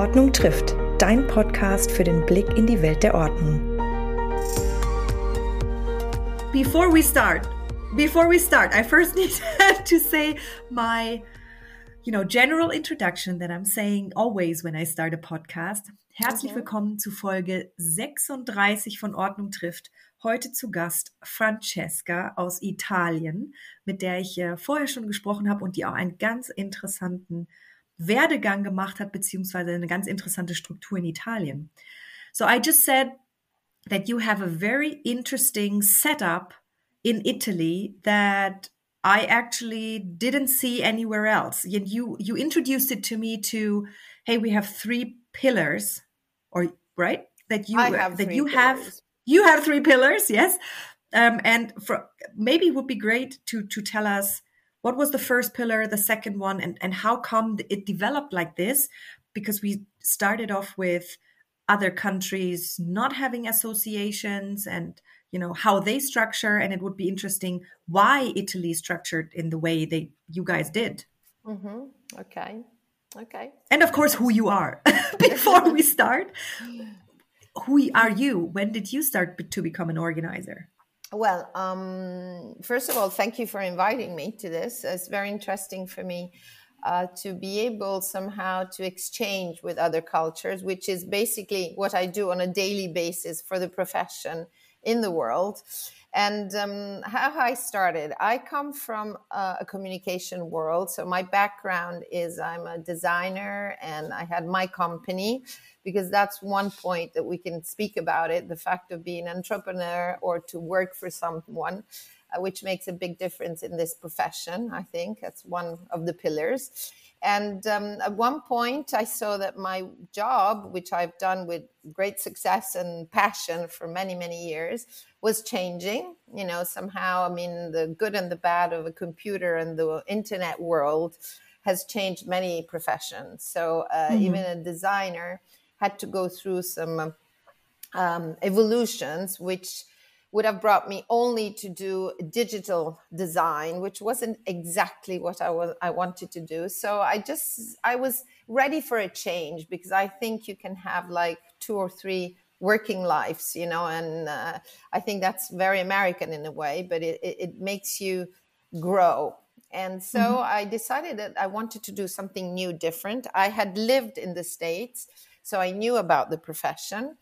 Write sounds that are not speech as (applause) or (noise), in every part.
Ordnung trifft, dein Podcast für den Blick in die Welt der Ordnung. Before we start, before we start, I first (laughs) need to say my you know, general introduction that I'm saying always when I start a podcast. Herzlich okay. willkommen zu Folge 36 von Ordnung trifft. Heute zu Gast Francesca aus Italien, mit der ich äh, vorher schon gesprochen habe und die auch einen ganz interessanten Werdegang gemacht hat, beziehungsweise eine ganz interessante Struktur in Italien. So I just said that you have a very interesting setup in Italy that I actually didn't see anywhere else. And You you introduced it to me to, hey, we have three pillars, or right that you that you pillars. have you have three pillars, yes. Um, and for maybe it would be great to to tell us what was the first pillar, the second one, and and how come it developed like this? Because we started off with other countries not having associations and you know how they structure and it would be interesting why italy structured in the way they you guys did. Mm-hmm. okay. Okay. And of course who you are (laughs) before we start. (laughs) Who are you? When did you start to become an organizer well um, first of all thank you for inviting me to this. It's very interesting for me uh, to be able somehow to exchange with other cultures, which is basically what I do on a daily basis for the profession in the world. And um, how I started, I come from a, a communication world. So my background is I'm a designer and I had my company because that's one point that we can speak about it the fact of being an entrepreneur or to work for someone. Uh, which makes a big difference in this profession. I think that's one of the pillars. And um, at one point, I saw that my job, which I've done with great success and passion for many, many years, was changing. You know, somehow, I mean, the good and the bad of a computer and the internet world has changed many professions. So uh, mm-hmm. even a designer had to go through some um, evolutions, which would have brought me only to do digital design, which wasn't exactly what I was I wanted to do. So I just I was ready for a change because I think you can have like two or three working lives, you know, and uh, I think that's very American in a way, but it, it, it makes you grow. And so mm-hmm. I decided that I wanted to do something new, different. I had lived in the States, so I knew about the profession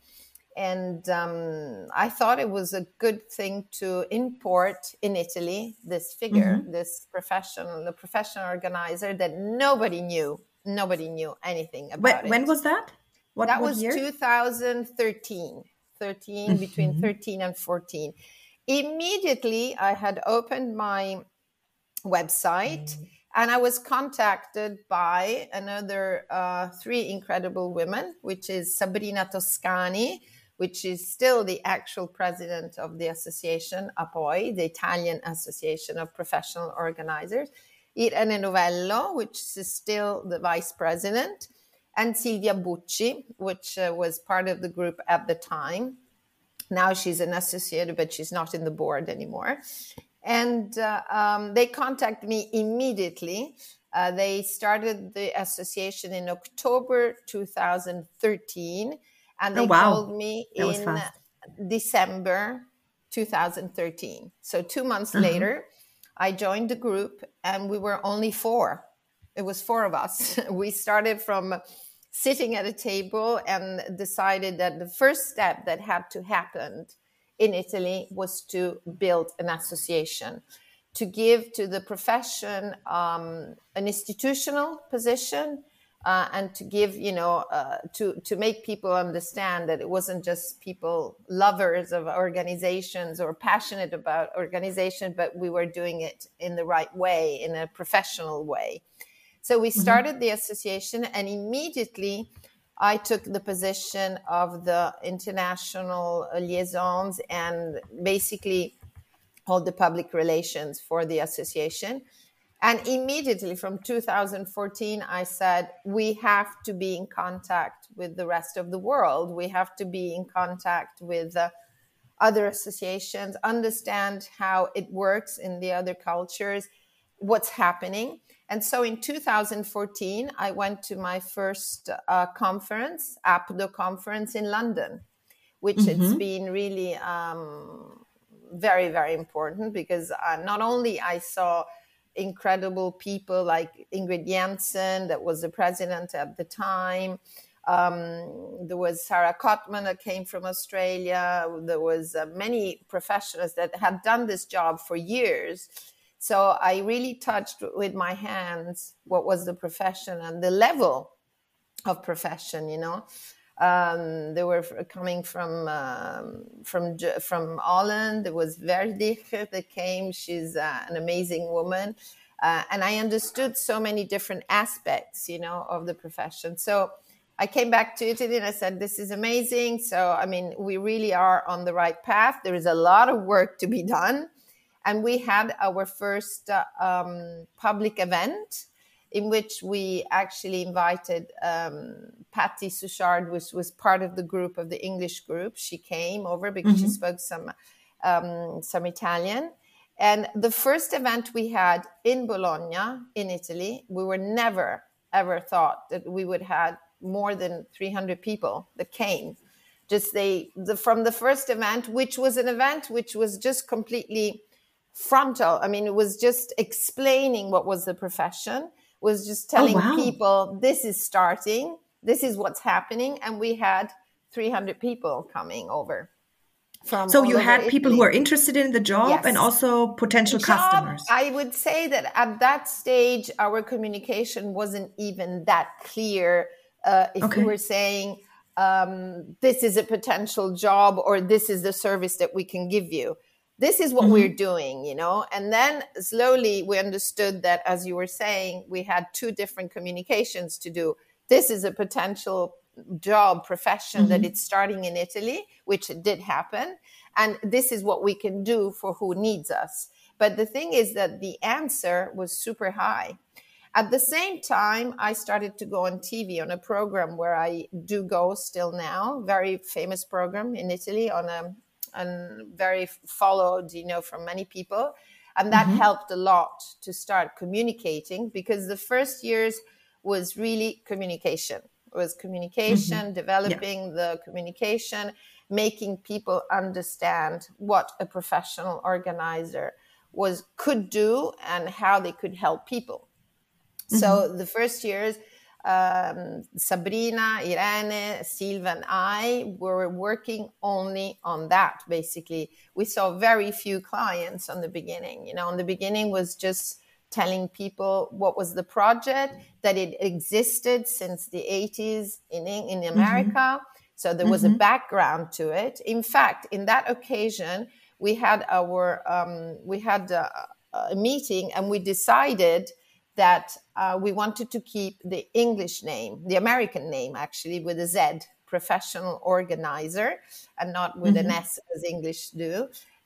and um, I thought it was a good thing to import in Italy this figure, mm-hmm. this professional, the professional organizer that nobody knew. Nobody knew anything about when, it. When was that? What, that what was year? 2013. 13 mm-hmm. between 13 and 14. Immediately, I had opened my website. Mm-hmm and I was contacted by another uh, three incredible women, which is Sabrina Toscani, which is still the actual president of the association APOI, the Italian Association of Professional Organizers, Irene Novello, which is still the vice president, and Silvia Bucci, which uh, was part of the group at the time. Now she's an associate, but she's not in the board anymore. And uh, um, they contacted me immediately. Uh, they started the association in October 2013 and they oh, wow. called me in December 2013. So two months uh-huh. later, I joined the group, and we were only four. It was four of us. (laughs) we started from sitting at a table and decided that the first step that had to happen in Italy was to build an association to give to the profession um, an institutional position uh, and to give you know uh, to to make people understand that it wasn't just people lovers of organizations or passionate about organization but we were doing it in the right way in a professional way so we mm-hmm. started mm-hmm. the association and immediately I took the position of the international liaisons and basically all the public relations for the association and immediately from 2014, I said, we have to be in contact with the rest of the world. We have to be in contact with uh, other associations, understand how it works in the other cultures, what's happening. And so in 2014, I went to my first uh, conference, APDO conference in London, which mm-hmm. it's been really um, very, very important because uh, not only I saw incredible people like Ingrid Jensen, that was the president at the time. Um, there was Sarah Cotman that came from Australia. There was uh, many professionals that had done this job for years. So I really touched with my hands what was the profession and the level of profession, you know. Um, they were coming from um, from from Holland. There was Verdich that came. She's uh, an amazing woman, uh, and I understood so many different aspects, you know, of the profession. So I came back to Italy and I said, "This is amazing." So I mean, we really are on the right path. There is a lot of work to be done, and we had our first uh, um, public event in which we actually invited um, Patty Suchard, which was part of the group of the English group. She came over because mm-hmm. she spoke some um, some Italian. And the first event we had in Bologna, in Italy, we were never ever thought that we would have more than 300 people that came. Just they the, from the first event, which was an event which was just completely frontal. I mean, it was just explaining what was the profession was just oh, telling oh, wow. people this is starting, this is what's happening, and we had 300 people coming over. From so you had Italy. people who are interested in the job yes. and also potential job, customers. I would say that at that stage, our communication wasn't even that clear. Uh, if okay. we were saying um, this is a potential job or this is the service that we can give you this is what mm-hmm. we're doing you know? And then slowly we understood that as you were saying we had two different communications to do. This is a potential job profession mm-hmm. that it's starting in italy which did happen. And this is what we can do for who needs us. But the thing is that the answer was super high. At the same time i started to go on tv on a program where i do go still now very famous program in italy on a and very followed, you know, from many people. And that mm-hmm. helped a lot to start communicating because the first years was really communication. It was communication, mm-hmm. developing yeah. the communication, making people understand what a professional organizer was could do and how they could help people. Mm-hmm. So the first years um, Sabrina, Irene, Silvia, and I were working only on that. Basically, we saw very few clients on the beginning. You know, on the beginning was just telling people what was the project, that it existed since the 80s in in mm-hmm. America. Mm-hmm. So there was mm-hmm. a background to it. In fact, in that occasion, we had our um, we had a, a meeting and we decided that uh, we wanted to keep the English name, the American name actually, with a Z, professional organizer, and not with mm-hmm. an S as English do,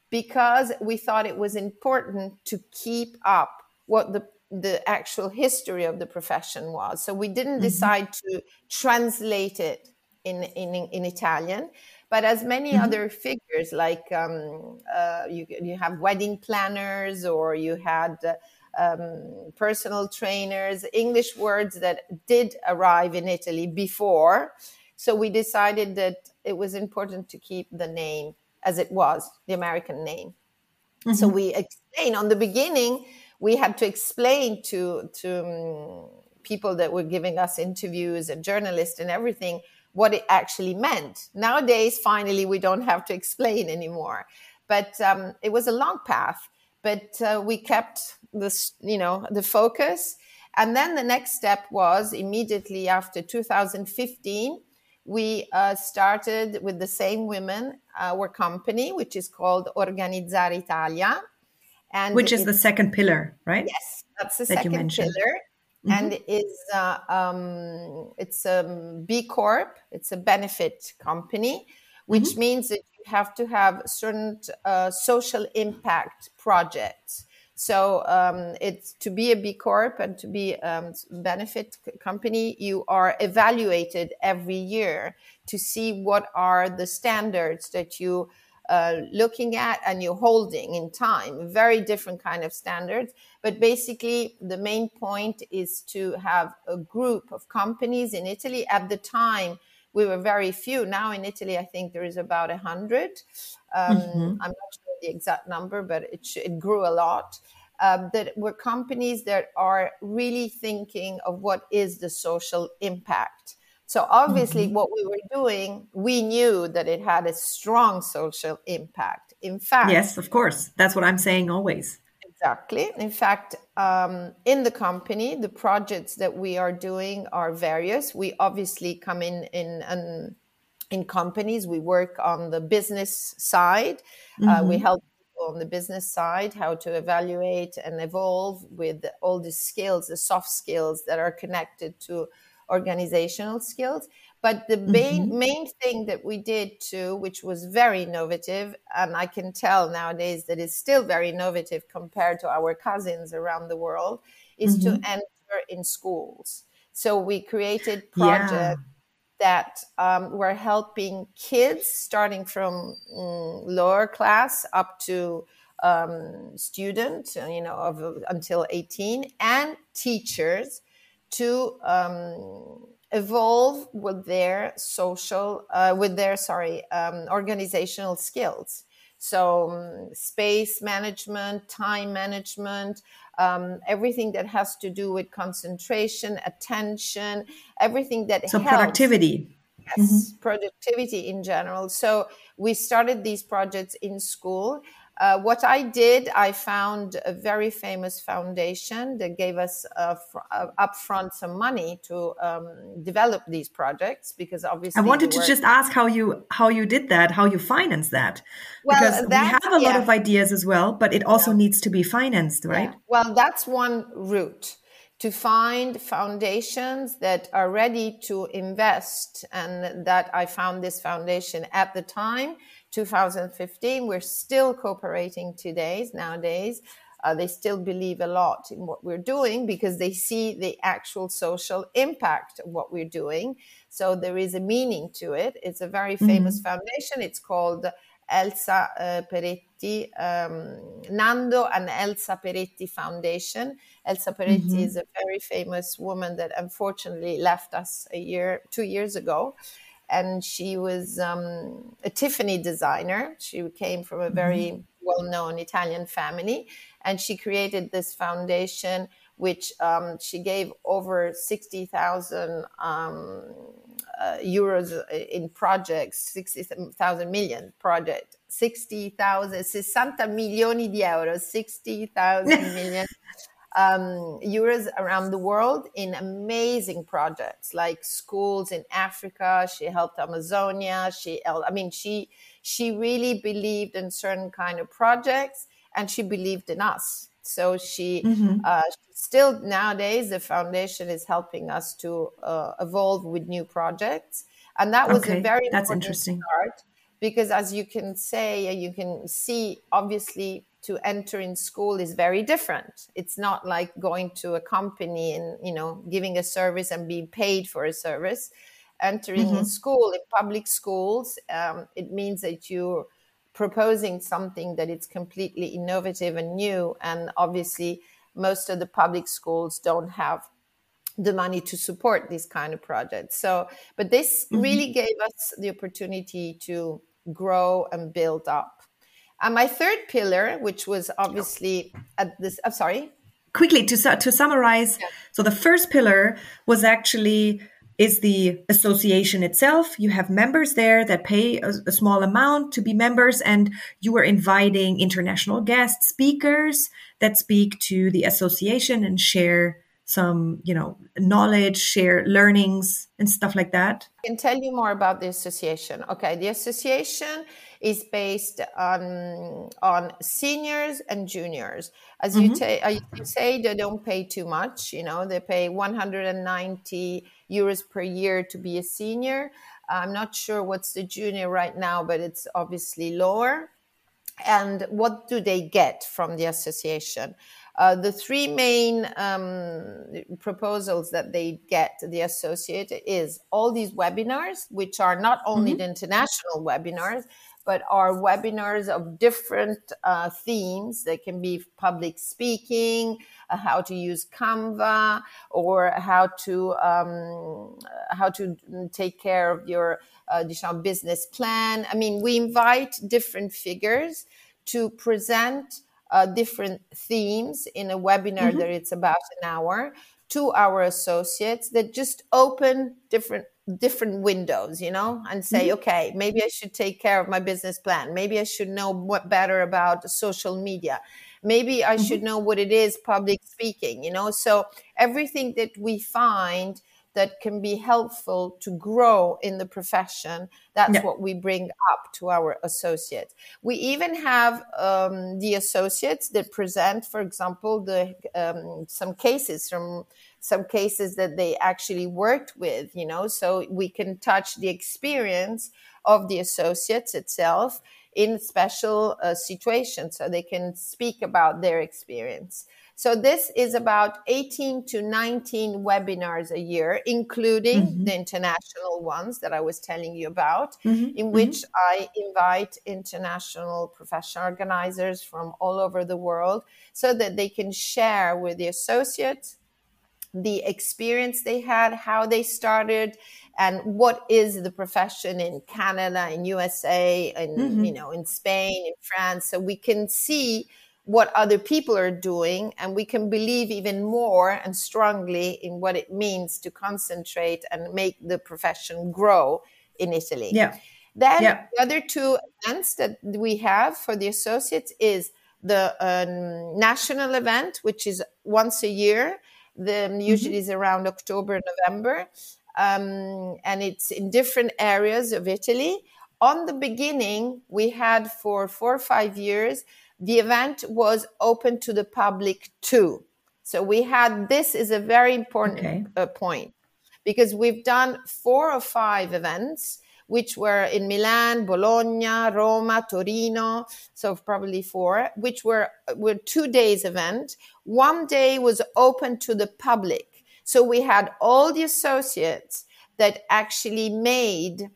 because we thought it was important to keep up what the the actual history of the profession was. So we didn't mm-hmm. decide to translate it in, in, in Italian. But as many mm-hmm. other figures, like um, uh, you, you have wedding planners, or you had uh, um, personal trainers, English words that did arrive in Italy before. So we decided that it was important to keep the name as it was, the American name. Mm-hmm. So we explain on the beginning, we had to explain to, to um, people that were giving us interviews and journalists and everything what it actually meant. Nowadays, finally, we don't have to explain anymore. But um, it was a long path but uh, we kept this, you know, the focus. And then the next step was immediately after 2015, we uh, started with the same women, our company, which is called Organizzare Italia. And which is the second pillar, right? Yes, that's the that second pillar. Mm-hmm. And is uh, um, it's a B Corp. It's a benefit company, which mm-hmm. means that you have to have certain uh, social impact projects. So um, it's to be a B Corp and to be a um, benefit company, you are evaluated every year to see what are the standards that you uh, looking at and you're holding in time. Very different kind of standards but basically the main point is to have a group of companies in italy. At the time we were very few. Now in italy i think there is about a hundred. Um, mm-hmm. i'm not sure the exact number but it, it grew a lot um, that were companies that are really thinking of what is the social impact so obviously, mm-hmm. what we were doing, we knew that it had a strong social impact. In fact, yes, of course, that's what I'm saying always. Exactly. In fact, um, in the company, the projects that we are doing are various. We obviously come in in in, in companies. We work on the business side. Mm-hmm. Uh, we help on the business side how to evaluate and evolve with all the skills, the soft skills that are connected to organizational skills. But the main, mm-hmm. main thing that we did too, which was very innovative, and I can tell nowadays that it's still very innovative compared to our cousins around the world, is mm-hmm. to enter in schools. So we created projects yeah. That um, were helping kids starting from um, lower class up to um, student, you know, of, until 18, and teachers to um, evolve with their social, uh, with their sorry, um, organizational skills. So um, space management, time management, um, everything that has to do with concentration, attention, everything that so helps. productivity. Yes, mm-hmm. productivity in general. So we started these projects in school uh, what I did, I found a very famous foundation that gave us uh, fr- uh, upfront some money to um, develop these projects because obviously I wanted to just ask how you how you did that, how you finance that, well, because we have a lot yeah. of ideas as well, but it also yeah. needs to be financed, right? Yeah. Well, that's one route to find foundations that are ready to invest, and that I found this foundation at the time 2015. We're still cooperating today, nowadays. Uh, they still believe a lot in what we're doing because they see the actual social impact of what we're doing. So there is a meaning to it. It's a very famous mm-hmm. foundation. It's called Elsa uh, Peretti, um, Nando and Elsa Peretti Foundation. Elsa Peretti mm-hmm. is a very famous woman that unfortunately left us a year, two years ago and she was um, a Tiffany designer. She came from a very mm-hmm. well known Italian family, and she created this foundation, which um, she gave over 60,000 um, uh, euros in projects, 60,000 million project, 60,000, 60 milioni di euro, 60,000 (laughs) million um, euros around the world in amazing projects like schools in Africa. She helped Amazonia. She, I mean, she she really believed in certain kind of projects, and she believed in us. So she mm-hmm. uh, still nowadays the foundation is helping us to uh, evolve with new projects, and that was okay. a very that's interesting part because as you can say, you can see obviously to enter in school is very different. It's not like going to a company and you know giving a service and being paid for a service. Entering mm-hmm. in school in public schools, um, it means that you're proposing something that it's completely innovative and new. And obviously, most of the public schools don't have the money to support these kind of projects. So, but this mm-hmm. really gave us the opportunity to grow and build up and my third pillar, which was obviously at this, I'm sorry. Quickly to to summarize, yeah. so the first pillar was actually is the association itself. You have members there that pay a, a, small amount to be members, and you are inviting international guest speakers that speak to the association and share some, you know, knowledge, share learnings and stuff like that. I can tell you more about the association. Okay, the association is based on on seniors and juniors. As you, mm-hmm. ta- you say, they don't pay too much. You know, they pay 190 euros per year to be a senior. I'm not sure what's the junior right now, but it's obviously lower. And what do they get from the association? Uh, the three main um, proposals that they get, the associate, is all these webinars, which are not only mm-hmm. the international webinars, but are webinars of different uh, themes. They can be public speaking, uh, how to use Canva, or how to um, how to take care of your uh, business plan. I mean, we invite different figures to present uh, different themes in a webinar mm-hmm. that it's about an hour to our associates that just open different different windows you know and say mm-hmm. okay maybe i should take care of my business plan maybe i should know what better about social media maybe i mm-hmm. should know what it is public speaking you know so everything that we find that can be helpful to grow in the profession. That's yeah. what we bring up to our associates. We even have um, the associates that present, for example, the um, some cases from some cases that they actually worked with. You know, so we can touch the experience of the associates itself in special uh, situations, so they can speak about their experience. So this is about 18 to 19 webinars a year, including mm-hmm. the international ones that I was telling you about, mm-hmm. in which mm-hmm. I invite international professional organizers from all over the world so that they can share with the associates the experience they had, how they started, and what is the profession in Canada, in USA, and mm-hmm. you know, in Spain, in France, so we can see what other people are doing and we can believe even more and strongly in what it means to concentrate and make the profession grow in Italy. Yeah. Then yeah. the other two events that we have for the associates is the um, national event, which is once a year. The um, usually mm-hmm. is around October, November, um, and it's in different areas of Italy. On the beginning, we had for four or five years the event was open to the public too. So we had this is a very important okay. uh, point because we've done four or five events which were in Milan, Bologna, Roma, Torino, so probably four, which were were two days event. One day was open to the public. So we had all the associates that actually made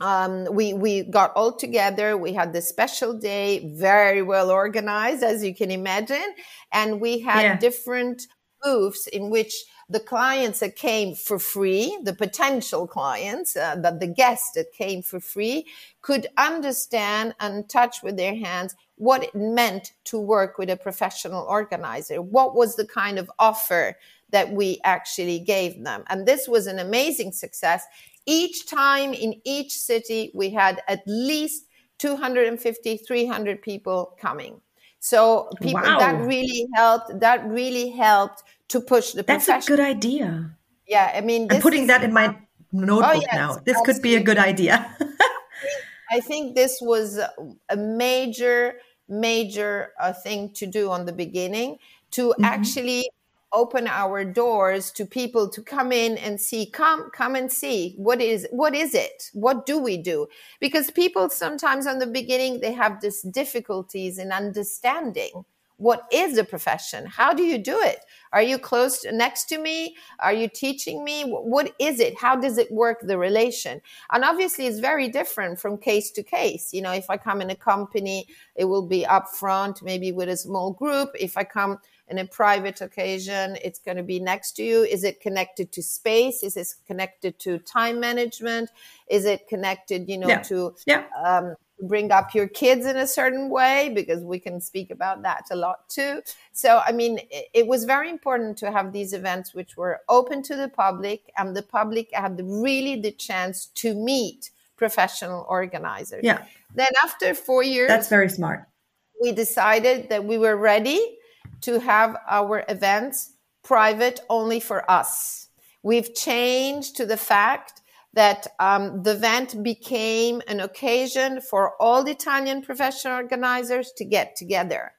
um, we we got all together. We had the special day, very well organized, as you can imagine, and we had yeah. different booths in which the clients that came for free, the potential clients, uh, that the guests that came for free, could understand and touch with their hands what it meant to work with a professional organizer. What was the kind of offer that we actually gave them? And this was an amazing success each time in each city, we had at least 250, 300 people coming. So people wow. that really helped. That really helped to push the. That's a good idea. Yeah, I mean, I'm putting that in my notebook oh, yes, now. This could be a good idea. I think this was a major, major uh, thing to do on the beginning to mm-hmm. actually open our doors to people to come in and see come come and see. What is what is it? What do we do? Because people sometimes on the beginning they have this difficulties in understanding what is a profession. How do you do it? Are you close to, next to me? Are you teaching me? What is it? How does it work the relation? And obviously it's very different from case to case. You know if i come in a company it will be upfront maybe with a small group. If i come in a private occasion it's going to be next to you. Is it connected to space? Is it connected to time management? Is it connected you know yeah. to yeah. Um, bring up your kids in a certain way? Because we can speak about that a lot too. So i mean it, it was very important to have these events which were open to the public and the public had really the chance to meet professional organizers. Yeah. Then after four years that's very smart. we decided that we were ready to have our events private only for us. We've changed to the fact that um, the event became an occasion for all the Italian professional organizers to get together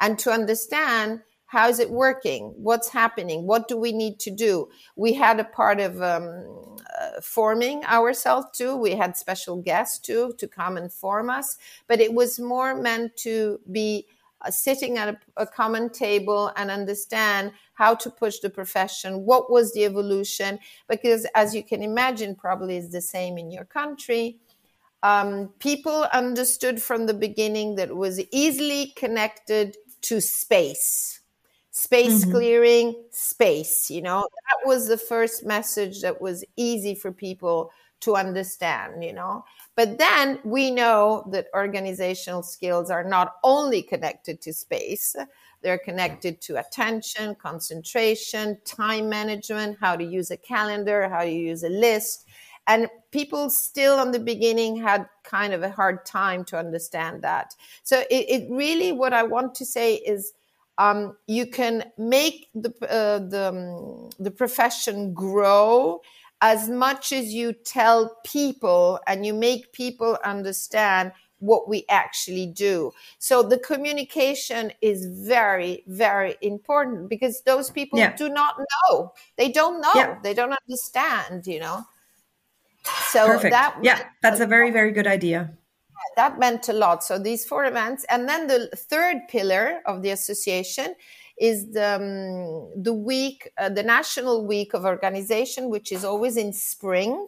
and to understand how is it working what's happening what do we need to do we had a part of um, uh, forming ourselves too we had special guests too to come and form us but it was more meant to be sitting at a, a, common table and understand how to push the profession what was the evolution because as you can imagine probably is the same in your country. Um, people understood from the beginning that it was easily connected to space space mm-hmm. clearing space you know? That was the first message that was easy for people to understand you know but then we know that organizational skills are not only connected to space they're connected to attention concentration time management how to use a calendar how to use a list. And people still on the beginning had kind of a hard time to understand that. So it, it really what i want to say is um, you can make the uh, the, um, the profession grow as much as you tell people and you make people understand what we actually do. So the communication is very, very important because those people yeah. do not know. They don't know. Yeah. They don't understand, you know. So Perfect. that yeah, that's a very, very good idea that meant a lot. So these four events, and then the third pillar of the association is the um, the week, uh, the national week of organization, which is always in spring.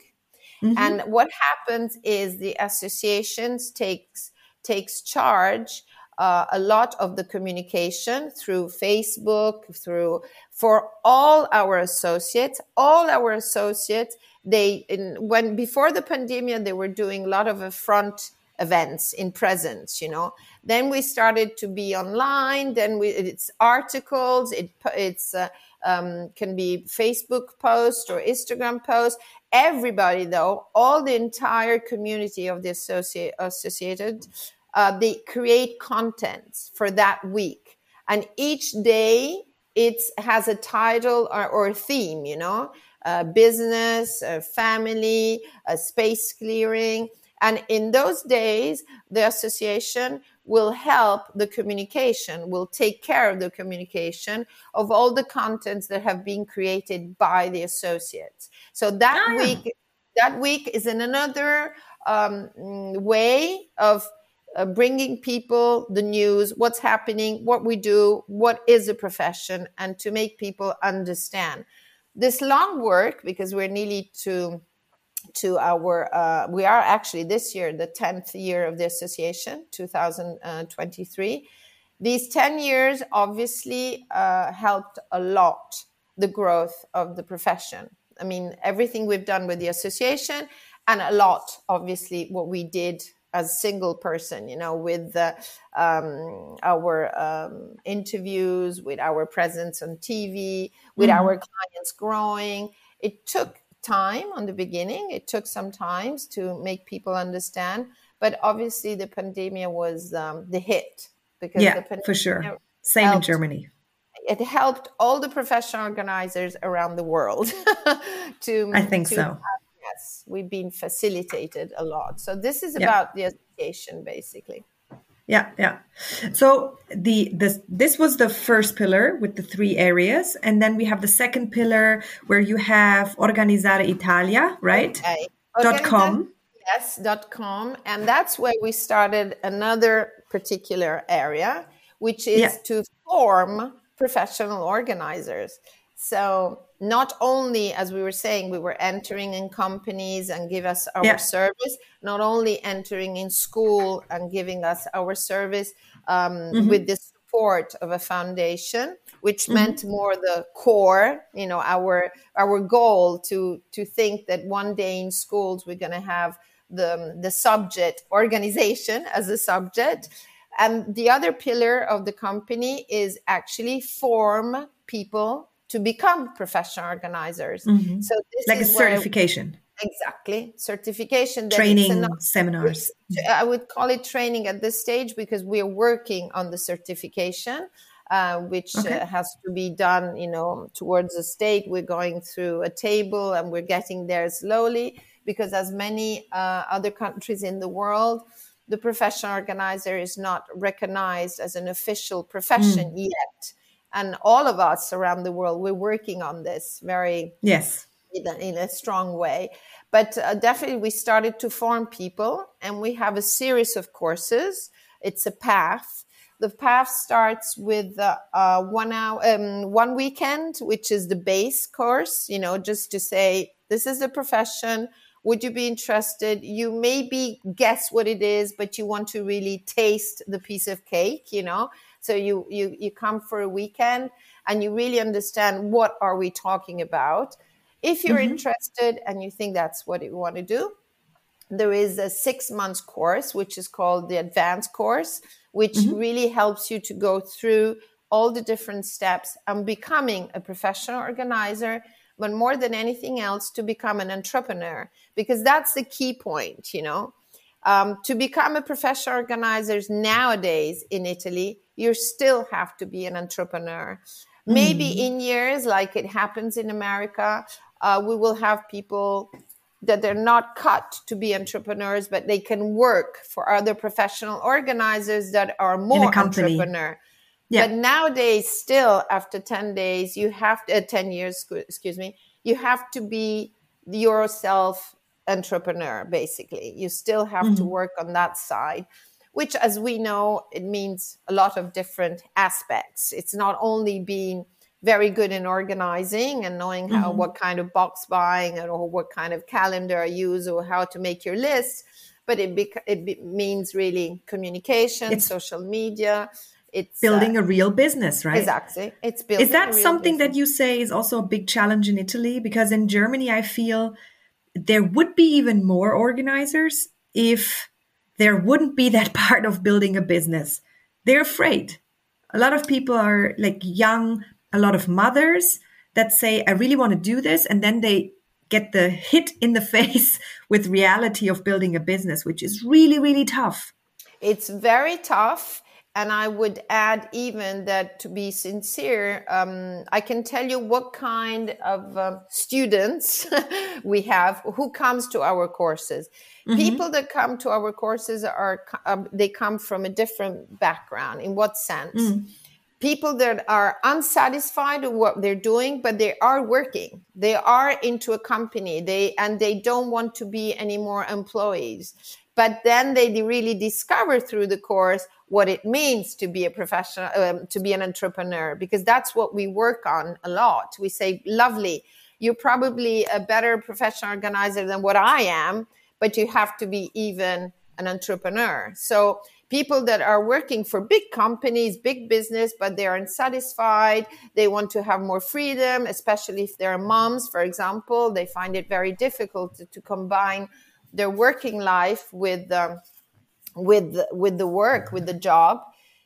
Mm-hmm. And what happens is the associations takes takes charge uh, a lot of the communication through Facebook, through for all our associates. All our associates, they in, when before the pandemic, they were doing a lot of a front events in presence you know? Then we started to be online then we, it's articles it it's uh, um, can be facebook post or instagram post everybody though all the entire community of the associate, associated uh, they create contents for that week. And each day it has a title or, or theme you know? Uh, business uh, family space clearing and in those days, the association will help the communication, will take care of the communication of all the contents that have been created by the associates. So that ah. week, that week is in another um, way of uh, bringing people the news, what's happening, what we do, what is a profession, and to make people understand. This long work, because we're nearly to to our uh, we are actually this year the 10th year of the association 2023 these 10 years obviously uh, helped a lot the growth of the profession. I mean everything we've done with the association and a lot obviously what we did as a single person you know with uh, um, our um, interviews with our presence on tv with mm-hmm. our clients growing. It took time on the beginning. It took some time to make people understand, but obviously the pandemic was um, the hit because yeah, for sure. Same helped, in Germany. It helped all the professional organizers around the world (laughs) to. I think to, so. yes, we've been facilitated a lot. So this is yeah. about the education, basically yeah yeah. So the this this was the first pillar with the three areas. And then we have the second pillar where you have organizzare italia right? Okay. dot com. Yes dot com. And that's where we started another particular area which is yeah. to form professional organizers. So not only, as we were saying, we were entering in companies and give us our yeah. service, not only entering in school and giving us our service um, mm-hmm. with the support of a foundation, which mm-hmm. meant more the core, you know, our our goal to to think that one day in schools we're going to have the the subject organization (laughs) as a subject. And the other pillar of the company is actually form people to become professional organizers. Mm-hmm. So this like is a certification. Exactly, certification, training, enough, seminars. I would call it training at this stage because we are working on the certification. Uh, which okay. uh, has to be done, you know, towards the state. We're going through a table and we're getting there slowly because, as many uh, other countries in the world, the professional organizer is not recognized as an official profession mm. yet and all of us around the world we're working on this very yes. in a, in a strong way. But uh, definitely we started to form people and we have a series of courses. It's a path. The path starts with uh, uh, one hour um, one weekend which is the base course you know just to say this is the profession. Would you be interested? You maybe guess what it is but you want to really taste the piece of cake you know so you you you come for a weekend and you really understand what are we talking about if you're mm-hmm. interested and you think that's what you want to do there is a six months course which is called the advanced course which mm-hmm. really helps you to go through all the different steps and becoming a professional organizer but more than anything else to become an entrepreneur because that's the key point you know um, to become a professional organizer nowadays in italy you still have to be an entrepreneur mm. maybe in years like it happens in america uh, we will have people that they're not cut to be entrepreneurs but they can work for other professional organizers that are more entrepreneur yeah. But nowadays, still after 10 days, you have to, uh, 10 years, excuse me, you have to be yourself entrepreneur, basically. You still have mm-hmm. to work on that side, which, as we know, it means a lot of different aspects. It's not only being very good in organizing and knowing how mm-hmm. what kind of box buying or what kind of calendar I use or how to make your list, but it, bec- it be- means really communication, it's- social media, it's building uh, a real business, right? Exactly. It's building. Is that something business. that you say is also a big challenge in Italy? Because in Germany, I feel there would be even more organizers if there wouldn't be that (laughs) part of building a business. They're afraid. A lot of people are like young, a lot of mothers that say, I really want to do this. And then they get the hit in the (laughs) face with reality of building a business, which is really, really tough. It's very tough and I would add even that to be sincere, um, I can tell you what kind of um, students (laughs) we have who comes to our courses. Mm-hmm. People that come to our courses are um, they come from a different background. In what sense? Mm. People that are unsatisfied with what they're doing, but they are working. They are into a company. They and they don't want to be any more employees but then they really discover through the course what it means to be a professional um, to be an entrepreneur because that's what we work on a lot. We say lovely you're probably a better professional organizer than what i am but you have to be even an entrepreneur. So people that are working for big companies big business but they are unsatisfied they want to have more freedom especially if they're moms for example they find it very difficult to, to combine their working life with um, with with the work with the job.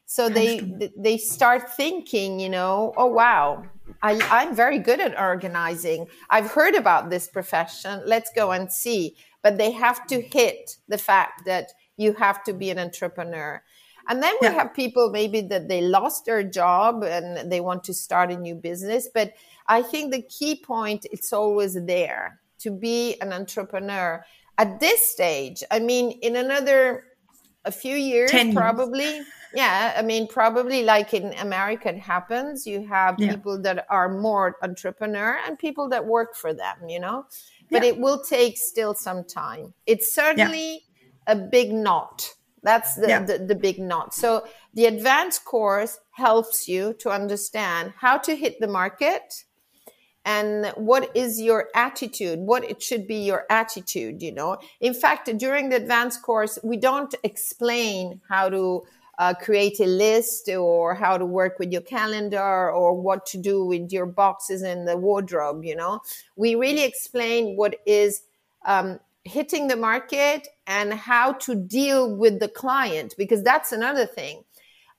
So they they start thinking you know oh wow. I, i'm very good at organizing. I've heard about this profession. Let's go and see. But they have to hit the fact that you have to be an entrepreneur. And then we yeah. have people maybe that they lost their job and they want to start a new business. But i think the key point it's always there. To be an entrepreneur at this stage i mean in another a few years probably yeah i mean probably like in america it happens. You have yeah. people that are more entrepreneur and people that work for them you know? But yeah. it will take still some time. It's certainly yeah. a big knot. That's the, the, the big knot. So the advanced course helps you to understand how to hit the market and what is your attitude? What it should be your attitude you know? In fact during the advanced course we don't explain how to uh, create a list or how to work with your calendar or what to do with your boxes in the wardrobe you know? We really explain what is um, hitting the market and how to deal with the client because that's another thing.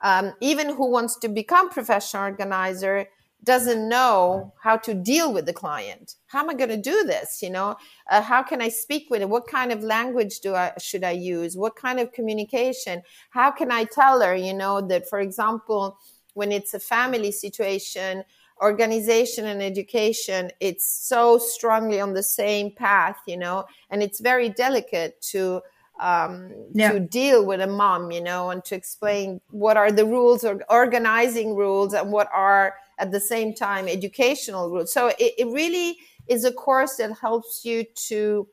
Um, even who wants to become professional organizer doesn't know how to deal with the client. How am i going to do this you know? Uh, how can i speak with it? What kind of language do i should i use? What kind of communication? How can i tell her you know that for example when it's a family situation organization and education it's so strongly on the same path you know? And it's very delicate to um, yeah. to deal with a mom you know and to explain what are the rules or organizing rules and what are at the same time educational route. So it, it really is a course that helps you to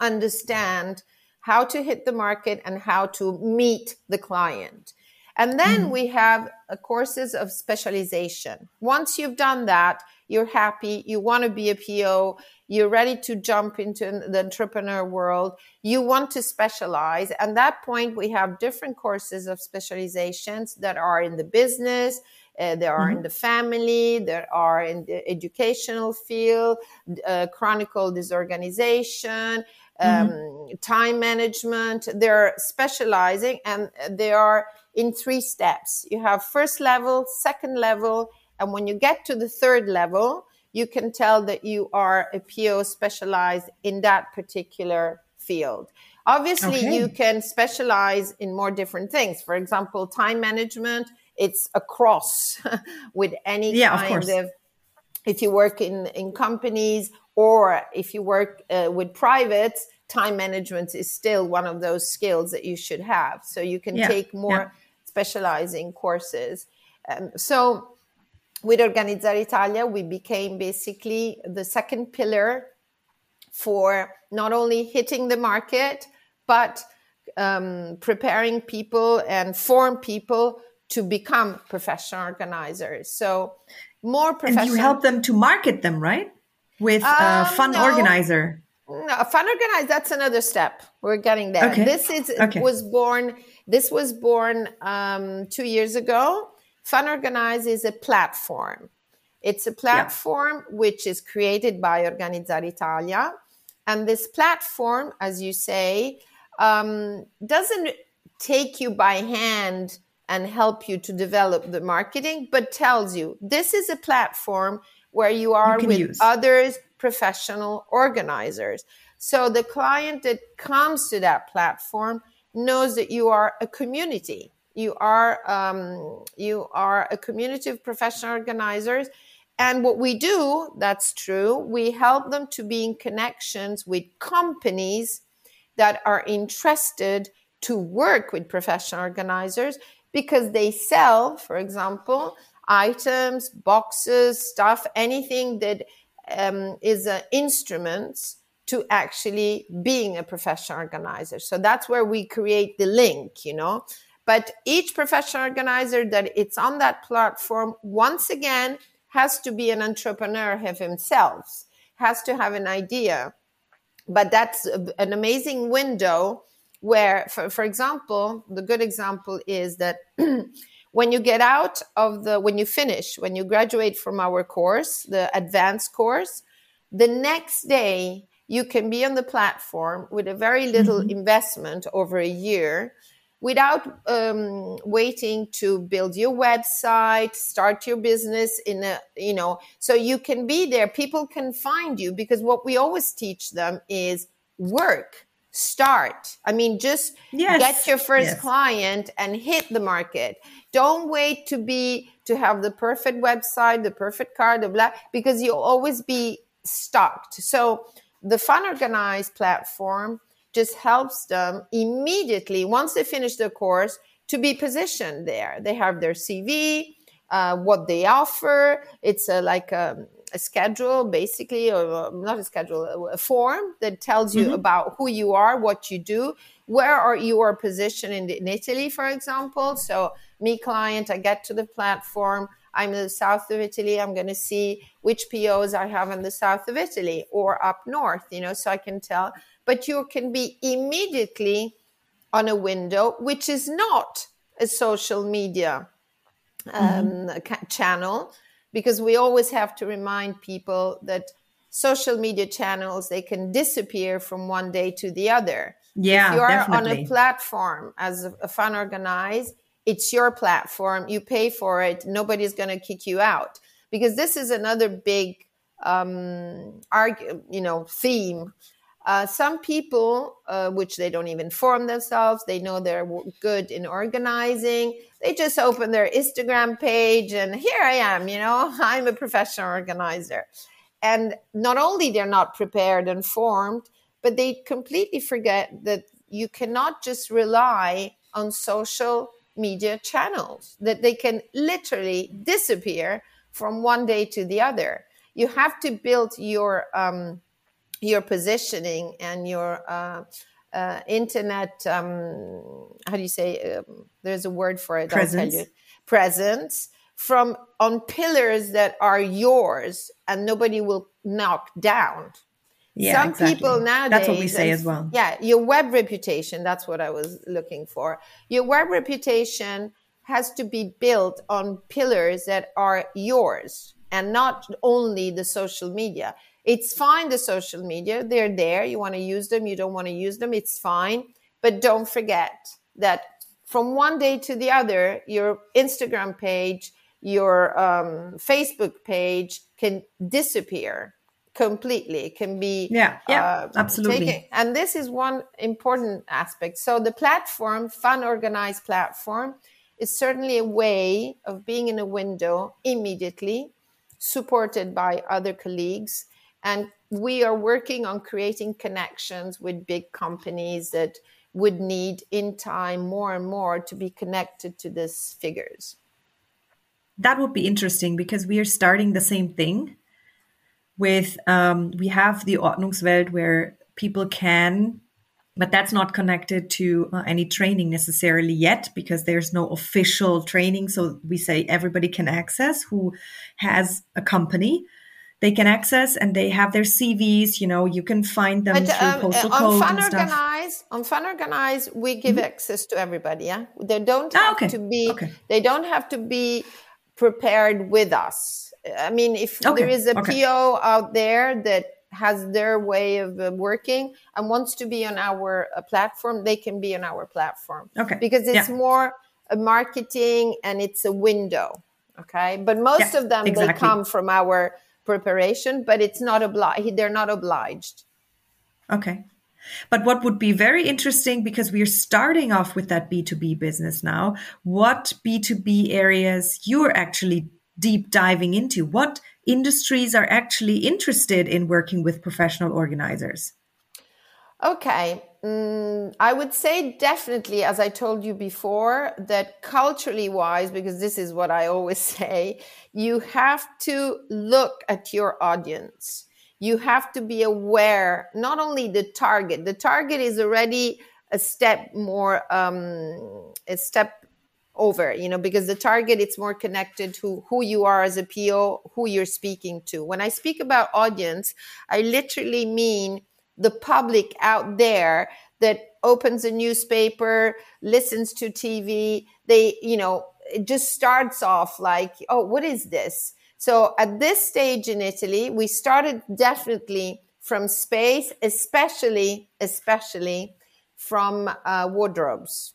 understand how to hit the market and how to meet the client. And then mm-hmm. we have uh, courses of specialization. Once you've done that, you're happy, you want to be a PO, you're ready to jump into the entrepreneur world, you want to specialize. At that point, we have different courses of specializations that are in the business, uh, there are mm-hmm. in the family, there are in the educational field, uh, chronicle disorganization, um, mm-hmm. time management. They're specializing and they are in three steps. You have first level, second level, and when you get to the third level, you can tell that you are a PO specialized in that particular field. Obviously, okay. you can specialize in more different things. For example, time management, it's across (laughs) with any yeah, kind of, of, if you work in, in companies or if you work uh, with privates, time management is still one of those skills that you should have. So you can yeah. take more yeah. specializing courses. Um, so with Organizzare Italia, we became basically the second pillar for not only hitting the market, but um, preparing people and form people to become professional organizers. So more professional. And you help them to market them, right? With a um, fun no, organizer. No, a fun organizer. That's another step. We're getting there. Okay. This is okay. was born. This was born um, two years ago Fun Organizer is a platform. It's a platform yeah. which is created by Organizzare Italia. And this platform, as you say, um, doesn't take you by hand and help you to develop the marketing, but tells you this is a platform where you are you with use. others, professional organizers. So the client that comes to that platform knows that you are a community you are um, you are a community of professional organizers and what we do that's true we help them to be in connections with companies that are interested to work with professional organizers because they sell for example items boxes stuff anything that um, is an instruments to actually being a professional organizer so that's where we create the link you know but each professional organizer that it's on that platform, once again, has to be an entrepreneur of himself, has to have an idea. But that's an amazing window where, for, for example, the good example is that (clears throat) when you get out of the, when you finish, when you graduate from our course, the advanced course, the next day you can be on the platform with a very little mm-hmm. investment over a year without um, waiting to build your website start your business in a you know so you can be there people can find you because what we always teach them is work start i mean just yes. get your first yes. client and hit the market don't wait to be to have the perfect website the perfect card the blah because you'll always be stocked so the fun organizer platform just helps them immediately once they finish the course to be positioned there. They have their CV, uh, what they offer. It's a, like a, a, schedule, basically, or not a schedule, a form that tells you mm-hmm. about who you are, what you do, where are you are positioned in, in Italy, for example. So, me client, I get to the platform. I'm in the south of Italy. I'm going to see which POs I have in the south of Italy or up north, you know, so I can tell but you can be immediately on a window, which is not a social media um, mm-hmm. channel, because we always have to remind people that social media channels they can disappear from one day to the other. Yeah, if you are definitely. on a platform as a, a fun organizer, it's your platform. You pay for it. Nobody's going to kick you out because this is another big um, argue, you know, theme uh, some people, uh, which they don't even form themselves, they know they're good in organizing. They just open their Instagram page and here I am, you know, (laughs) I'm a professional organizer. And not only they're not prepared and formed, but they completely forget that you cannot just rely on social media channels, that they can literally disappear from one day to the other. You have to build your um, your positioning and your uh, uh, internet. Um, how do you say? Um, there's a word for it. Presence. I'll tell you. Presence from on pillars that are yours and nobody will knock down. Yeah, Some exactly. people nowadays. That's what we say as well. Yeah, your web reputation. That's what I was looking for. Your web reputation has to be built on pillars that are yours and not only the social media. It's fine, the social media, they're there. You want to use them, you don't want to use them, it's fine. But don't forget that from one day to the other, your Instagram page, your um, Facebook page can disappear completely. It can be Yeah, yeah, uh, absolutely. taken- and this is one important aspect. So the platform, fun organizer platform, is certainly a way of being in a window immediately, supported by other colleagues. And we are working on creating connections with big companies that would need in time more and more to be connected to these figures. that would be interesting because we are starting the same thing with um, we have the Ordnungswelt where people can but that's not connected to uh, any training necessarily yet because there's no official training so we say everybody can access who has a company they can access and they have their cvs you know you can find them But through um, postal on code Fun and stuff Organize, on Fun Organizer, we give access to everybody. Yeah, they don't Ah, have okay. to be. Okay. They don't have to be prepared with us. I mean, if Okay, there is a. PO out there that has their way of uh, working and wants to be on our uh, platform, they can be on our platform. Okay. Because it's Yeah. more a marketing and it's a window. Okay. But most Yeah, of them, they come from our preparation, but it's not obliged. They're not obliged. Okay. But what would be very interesting because we're starting off with that B2B business now, what B2B areas you're actually deep diving into? What industries are actually interested in working with professional organizers? Okay. Mm, I would say definitely, as I told you before, that culturally wise, because this is what I always (laughs) say, you have to look at your audience. You have to be aware, not only the target, the target is already a step more, um, a step over, you know, because the target it's more connected to who you are as a PO, who you're speaking to. When I speak about audience, I literally mean the public out there that opens a newspaper, listens to TV. They, you know, it just starts off like, oh, what is this? So at this stage in Italy, we started definitely from space, especially, especially from uh, wardrobes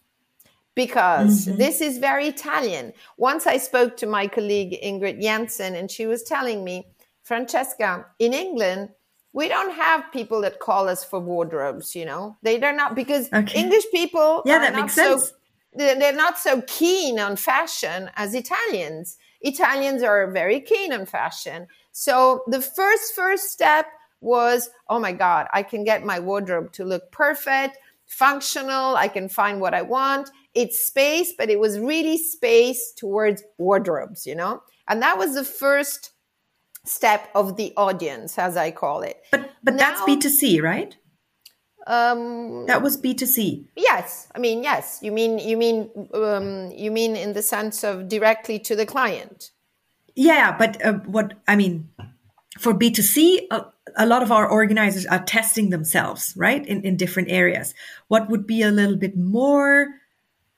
because this is very Italian. Once I spoke to my colleague Ingrid Jensen, and she was telling me, Francesca, in England, we don't have people that call us for wardrobes. You know, they they're not because Okay. English people Yeah, are that makes sense. They're not so keen on fashion as Italians. Italians are very keen on fashion. So the first first step was, oh my God, I can get my wardrobe to look perfect, functional. I can find what I want. It's space, but it was really space towards wardrobes, you know? And that was the first step of the audience, as I call it. But but that's B2C, right? Um, That was B2C. Yes, I mean yes. You mean you mean um, you mean in the sense of directly to the client. Yeah, but uh, what I mean for B2C, a, a lot of our organizers are testing themselves, right, in, in different areas. What would be a little bit more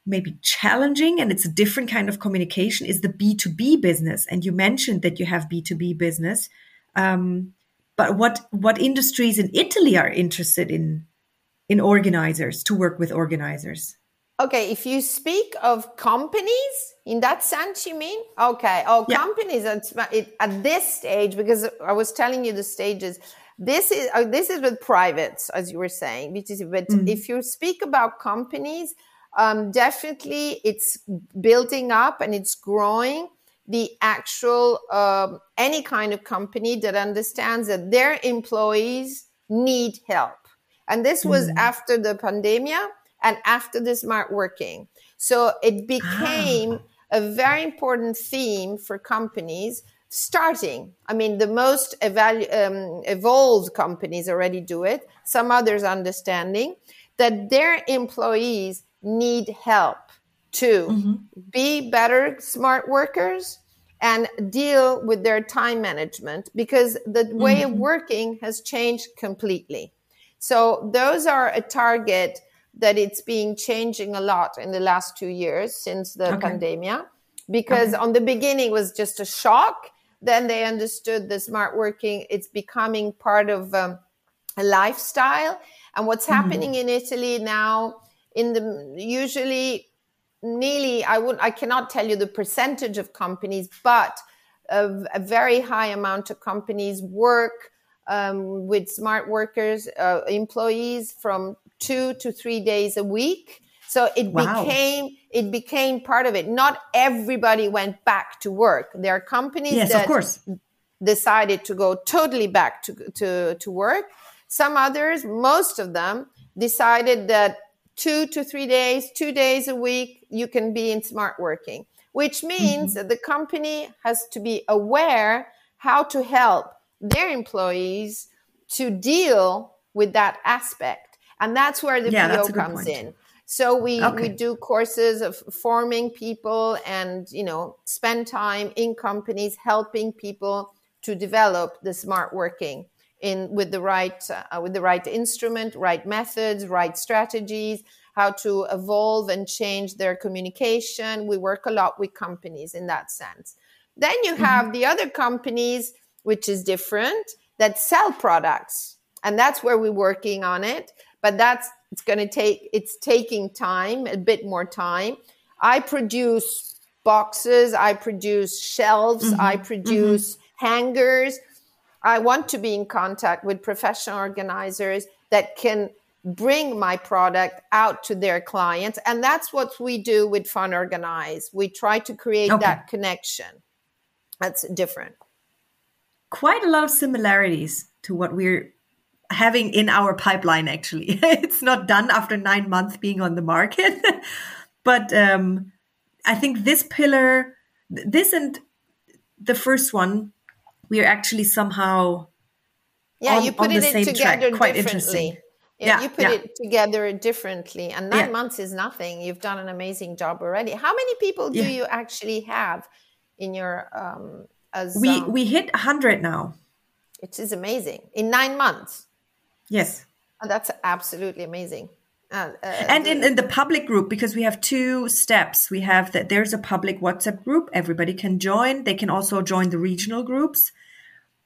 maybe challenging and it's a different kind of communication is the B2B business. And you mentioned that you have B2B business. Um, but what what industries in Italy are interested in in organizers to work with organizers? Okay, if you speak of companies in that sense, you mean? Okay, oh, Yeah. companies at, at this stage, because I was telling you the stages. This is uh, this is with privates, as you were saying. BTC. But if you speak about companies, um, definitely it's building up and it's growing. The actual um, any kind of company that understands that their employees need help, and this was after the pandemic and after the smart working. So it became a very important theme for companies starting. I mean, the most evalu- um, evolved companies already do it, some others understanding that their employees need help to mm-hmm. be better smart workers and deal with their time management because the way mm-hmm. of working has changed completely. So those are a target that it's been changing a lot in the last two years since the okay. pandemic because okay. on the beginning it was just a shock then they understood the smart working it's becoming part of um, a lifestyle and what's mm-hmm. happening in italy now in the usually nearly i would i cannot tell you the percentage of companies but a, a very high amount of companies work um, with smart workers uh, employees from two to three days a week so it wow. became it became part of it. Not everybody went back to work. There are companies yes, that of course. decided to go totally back to, to, to work. Some others, most of them, decided that two to three days, two days a week, you can be in smart working, which means mm-hmm. that the company has to be aware how to help their employees to deal with that aspect. And that's where the yeah, PO comes in. So we, okay. we do courses of forming people and, you know, spend time in companies helping people to develop the smart working in with the right uh, with the right instrument, right methods, right strategies, how to evolve and change their communication. We work a lot with companies in that sense. Then you have mm-hmm. the other companies which is different that sell products. And that's where we're working on it. But that's it's going to take, it's taking time, a bit more time. I produce boxes, I produce shelves, mm-hmm. I produce mm-hmm. hangers. I want to be in contact with professional organizers that can bring my product out to their clients. And that's what we do with Fun Organizer. We try to create okay. that connection. That's different. Quite a lot of similarities to what we're having in our pipeline actually. (laughs) It's not done after nine months being on the market. (laughs) But um, i think this pillar this and the first one we are actually somehow yeah on, you put it together track. quite interesting. yeah, yeah, you put yeah. it together differently. And nine yeah. months is nothing. You've done an amazing job already. How many people do you actually have in your um as we um, we hit 100 now it is amazing in nine months Yes. Oh, that's absolutely amazing. Uh, uh, and in, in the public group, because we have two steps, we have that there's a public WhatsApp group. Everybody can join. They can also join the regional groups.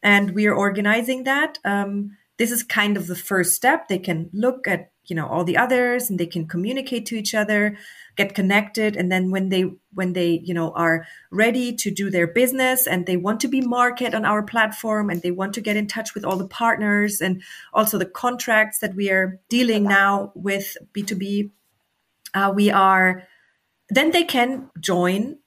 And we are organizing that. Um, this is kind of the first step. They can look at, you know, all the others and they can communicate to each other get connected and then when they when they you know are ready to do their business and they want to be market on our platform and they want to get in touch with all the partners and also the contracts that we are dealing now with b2b uh, we are then they can join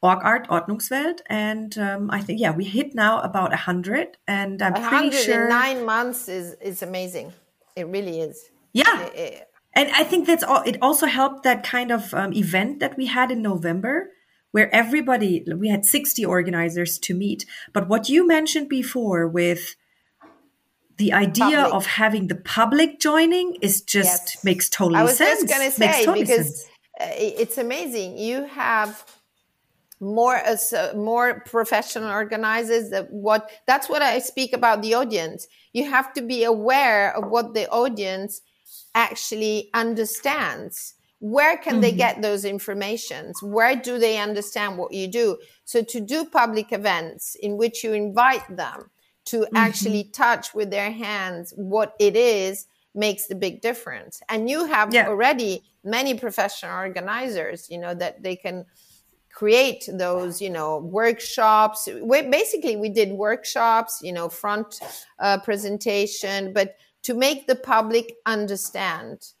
OrgArt Ordnungswelt, and um, I think yeah, we hit now about a hundred, and I'm pretty sure nine months is is amazing. It really is. Yeah, it, it, and I think that's all. It also helped that kind of um, event that we had in November, where everybody we had sixty organizers to meet. But what you mentioned before with the idea public. of having the public joining is just yes. makes total sense. I was sense. just going to say totally because. Uh, it's amazing. You have more as uh, more professional organizers that what that's what I speak about the audience. You have to be aware of what the audience actually understands where can mm-hmm. they get those informations where do they understand what you do so to do public events in which you invite them to mm-hmm. actually touch with their hands what it is makes the big difference and you have yeah. already many professional organizers you know that they can create those you know workshops we, basically we did workshops you know front uh, presentation but to make the public understand.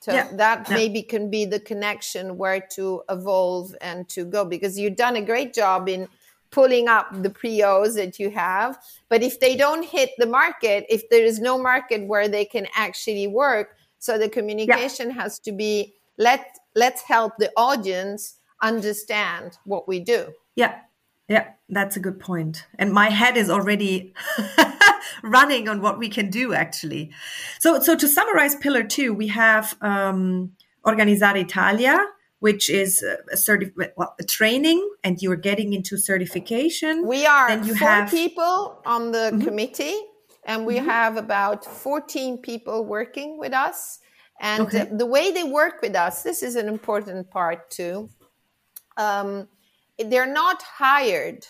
So yeah. that yeah. maybe can be the connection where to evolve and to go because you've done a great job in pulling up the POs that you have. But if they don't hit the market, if there is no market where they can actually work, so the communication yeah. has to be let let's help the audience understand what we do. Yeah. Yeah, that's a good point. And my head is already (laughs) running on what we can do actually. So, so to summarize pillar two, we have um, Organizzare Italia, which is a, certif- well, a training, and you are getting into certification. We are then you four have... people on the mm-hmm. committee, and we mm-hmm. have about 14 people working with us. And okay. the way they work with us, this is an important part too. Um, they're not hired,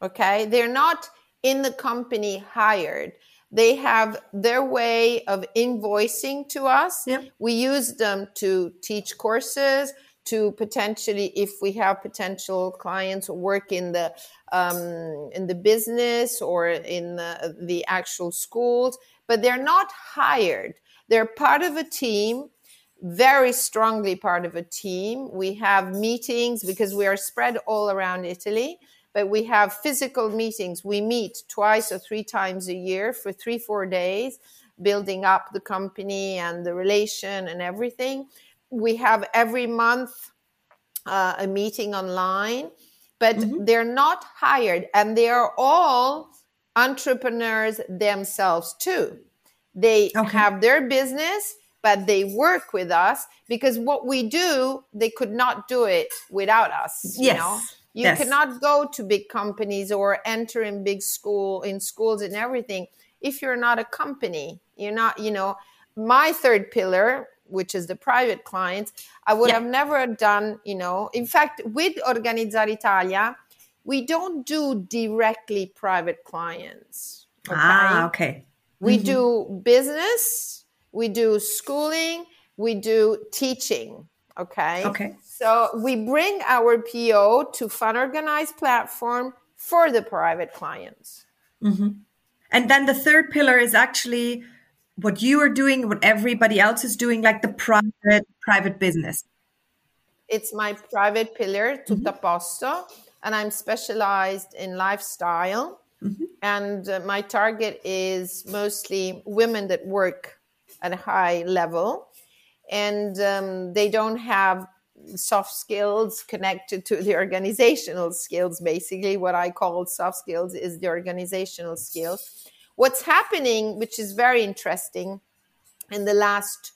okay? They're not in the company hired. They have their way of invoicing to us. Yep. We use them to teach courses, to potentially, if we have potential clients work in the um, in the business or in the, the actual schools, but they're not hired. They're part of a team very strongly part of a team. We have meetings because we are spread all around Italy but we have physical meetings. We meet twice or three times a year for three, four days, building up the company and the relation and everything. We have every month uh, a meeting online, but mm-hmm. they're not hired and they are all entrepreneurs themselves too. They okay. have their business, but they work with us because what we do, they could not do it without us. Yes. You know? You yes. cannot go to big companies or enter in big school in schools and everything if you're not a company. You're not, you know, my third pillar, which is the private clients, I would yeah. have never done, you know, in fact, with Organizzare Italia, we don't do directly private clients. Okay? Ah, okay. We mm-hmm. do business, we do schooling, we do teaching. Okay. Okay. So we bring our PO to Fun Organizer platform for the private clients. Mm-hmm. And then the third pillar is actually what you are doing, what everybody else is doing, like the private private business. It's my private pillar, Tutto mm-hmm. Posto, and I'm specialized in lifestyle. Mm-hmm. And uh, my target is mostly women that work at a high level and um, they don't have soft skills connected to the organizational skills basically. What i call soft skills is the organizational skills what's happening which is very interesting in the last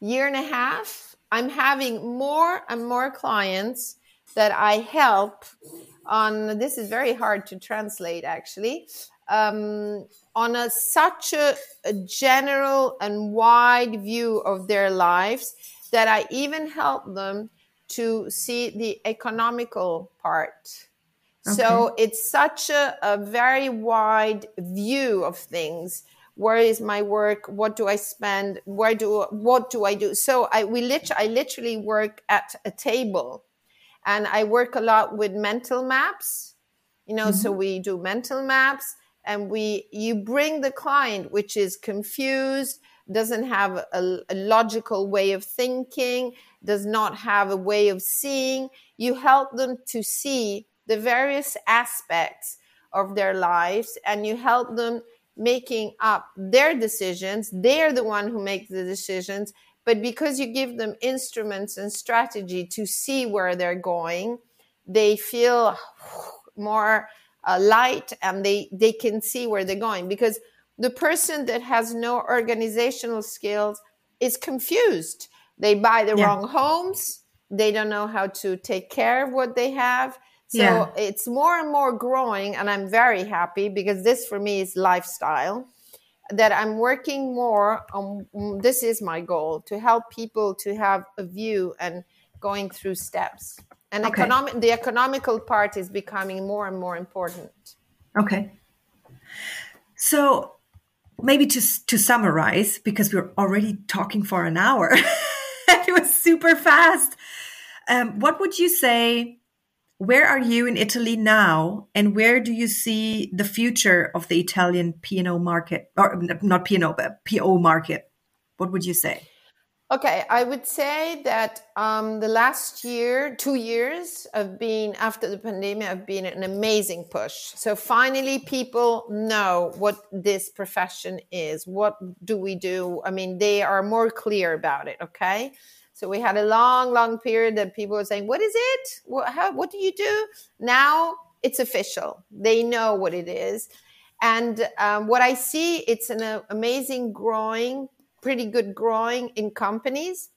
year and a half i'm having more and more clients that i help on this is very hard to translate actually um, on a such a, a general and wide view of their lives that I even help them to see the economical part. Okay. So it's such a, a very wide view of things. Where is my work? What do I spend? Where do what do I do? So I we lit- I literally work at a table, and I work a lot with mental maps. You know, mm-hmm. so we do mental maps and we you bring the client which is confused doesn't have a, a, logical way of thinking does not have a way of seeing. You help them to see the various aspects of their lives and you help them making up their decisions. They're the one who makes the decisions but because you give them instruments and strategy to see where they're going they feel (sighs) more uh, light and they they can see where they're going because the person that has no organizational skills is confused they buy the yeah. wrong homes they don't know how to take care of what they have so yeah. it's more and more growing and i'm very happy because this for me is lifestyle that i'm working more on this is my goal to help people to have a view and going through steps and okay. economic the economical part is becoming more and more important. Okay. So maybe to to summarize because we're already talking for an hour (laughs) it was super fast um, what would you say where are you in italy now and where do you see the future of the italian P&O market or not P&O but po market? What would you say Okay, I would say that um, the last year, two years have been after the pandemic, have been an amazing push. So finally, people know what this profession is. What do we do? I mean, they are more clear about it. Okay, so we had a long, long period that people were saying, "What is it? What, how, what do you do?" Now it's official. They know what it is, And um, what I see, it's an uh, amazing growing, pretty good growing in companies.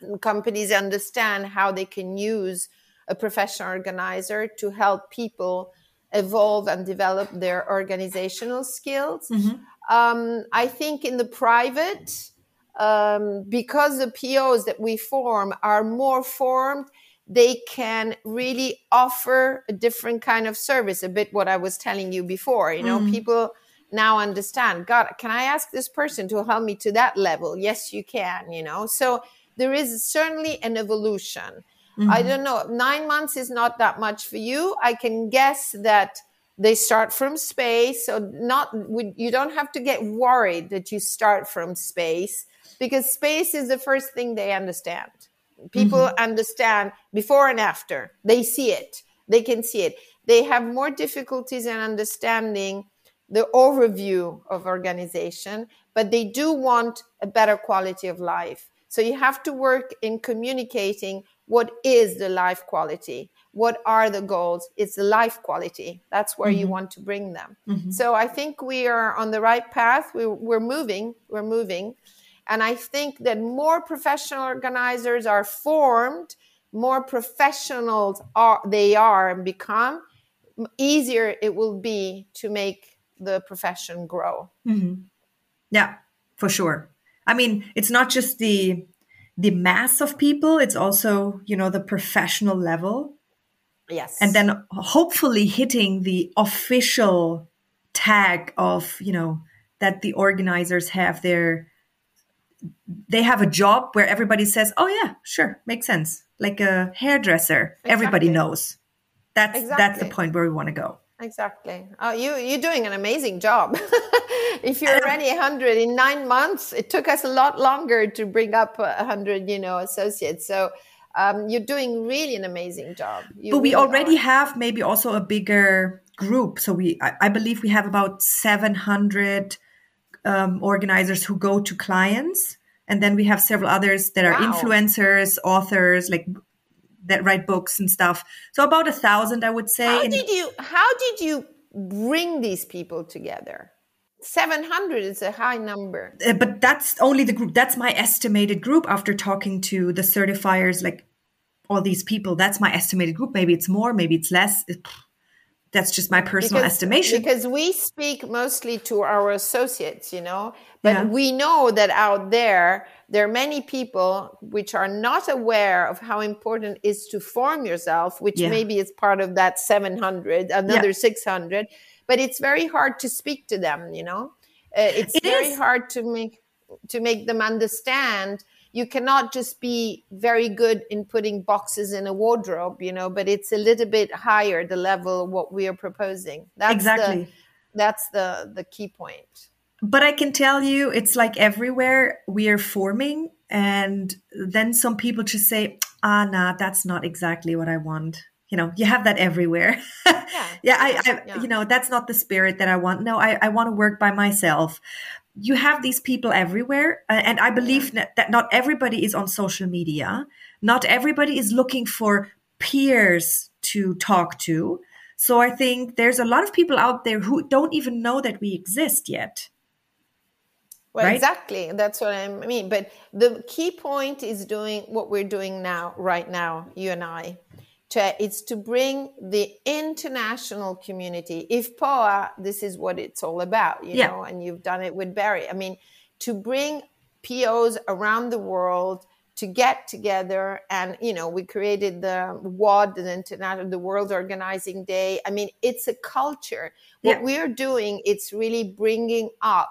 And companies understand how they can use a professional organizer to help people evolve and develop their organizational skills. Mm-hmm. Um, I think in the private, um, because the POs that we form are more formed, they can really offer a different kind of service. A bit what I was telling you before. You know, mm. people now understand. God, can I ask this person to help me to that level? Yes, you can. You know, so there is certainly an evolution. Mm-hmm. I don't know. Nine months is not that much for you. I can guess that they start from space. So not you don't have to get worried that you start from space because space is the first thing they understand. People mm-hmm. understand before and after. They see it. They can see it. They have more difficulties in understanding the overview of organization, but they do want a better quality of life. So you have to work in communicating what is the life quality what are the goals it's the life quality that's where mm-hmm. you want to bring them mm-hmm. so i think we are on the right path we, we're moving we're moving and i think that more professional organizers are formed more professionals are they are and become easier it will be to make the profession grow. Mm-hmm. yeah for sure. I mean it's not just the the mass of people it's also you know the professional level. Yes. And then hopefully hitting the official tag of you know that the organizers have their they have a job where everybody says oh yeah sure makes sense. Like a hairdresser exactly. everybody knows. That's exactly. that's the point where we want to go exactly. Oh you you're doing an amazing job. (laughs) If you're (laughs) already 100 in nine months it took us a lot longer to bring up 100 you know associates. So um, you're doing really an amazing job. You but we really already are. have maybe also a bigger group. So we i, I believe we have about 700 um, organizers who go to clients. And then we have several others that are wow. influencers authors like that write books and stuff. So about a thousand, I would say. How did you? How did you bring these people together? 700 is a high number. Uh, but that's only the group. That's my estimated group after talking to the certifiers, like all these people. That's my estimated group. Maybe it's more, maybe it's less. It, that's just my personal because, estimation. Because we speak mostly to our associates, you know, but yeah. we know that out there, there are many people which are not aware of how important it is to form yourself, which yeah. maybe is part of that 700, another yeah. 600, but it's very hard to speak to them, you know, uh, it's it very is. hard to make, to make them understand you cannot just be very good in putting boxes in a wardrobe, you know, but it's a little bit higher the level of what we are proposing. That's exactly. The, that's the the key point. But I can tell you, it's like everywhere we are forming, and then some people just say, "Ah, nah, that's not exactly what I want." You know, you have that everywhere. (laughs) Yeah, yeah, I, I yeah. you know, that's not the spirit that I want. No, I, I want to work by myself you have these people everywhere uh, and i believe that not everybody is on social media not everybody is looking for peers to talk to so i think there's a lot of people out there who don't even know that we exist yet well right? exactly that's what i mean but the key point is doing what we're doing now right now you and i to, it's to bring the international community. If POA, this is what it's all about, you yeah. know, and you've done it with Barry. I mean, to bring POs around the world to get together and you know we created the WOD the international the World Organizing Day I mean it's a culture what yeah. we're doing it's really bringing up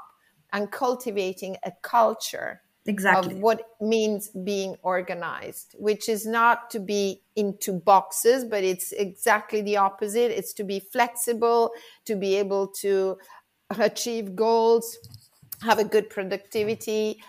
and cultivating a culture exactly. of what means being organized which is not to be into boxes but it's exactly the opposite. It's to be flexible to be able to achieve goals have a good productivity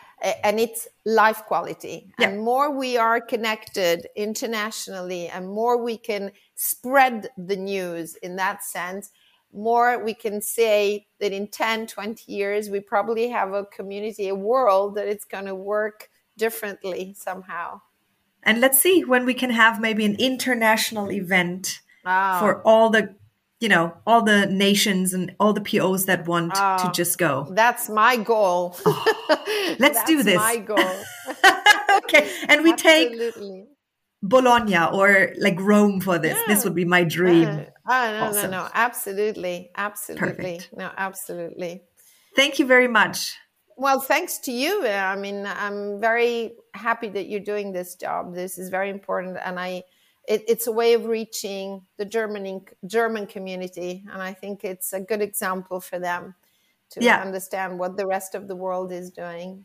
and it's life quality. Yeah. and more we are connected internationally and more we can spread the news in that sense more we can say that in 10 20 years we probably have a community a world that it's going to work differently somehow and let's see when we can have maybe an international event oh. for all the you know, all the nations and all the POs that want to Ah, just go. That's my goal. Let's do (laughs) this. My goal. (laughs) okay. And we (laughs) take Absolutely. Bologna or like Rome for this. This would be my dream. Uh, oh, no, Awesome. no, no. Absolutely. Absolutely. Perfect. No, absolutely. Thank you very much. Well, thanks to you. I mean, I'm very happy that you're doing this job. This is very important, and I, it, it's a way of reaching the German German community, and I think it's a good example for them to Yeah. understand what the rest of the world is doing.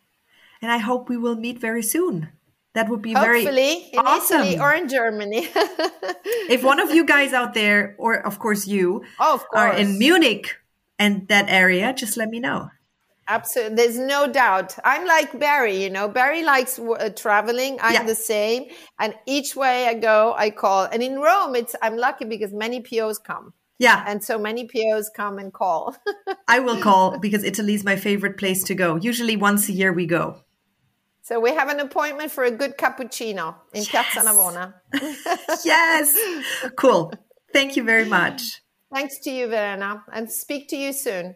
And I hope we will meet very soon. That would be Hopefully, very in Italy awesome. or in Germany. (laughs) if one of you guys out there, or of course you, oh, of course, are in Munich and that area, just let me know. Absolutely. There's no doubt. I'm like Barry, you know, Barry likes uh, traveling. I'm Yeah. the same. And each way I go, I call. And in Rome, it's, I'm lucky because many POs come. Yeah, And so many POs come and call. (laughs) I will call because Italy is my favorite place to go. Usually once a year we go. So we have an appointment for a good cappuccino in Piazza Navona. (laughs) Yes. Cool. Thank you very (laughs) much. Thanks to you, Verena, and speak to you soon.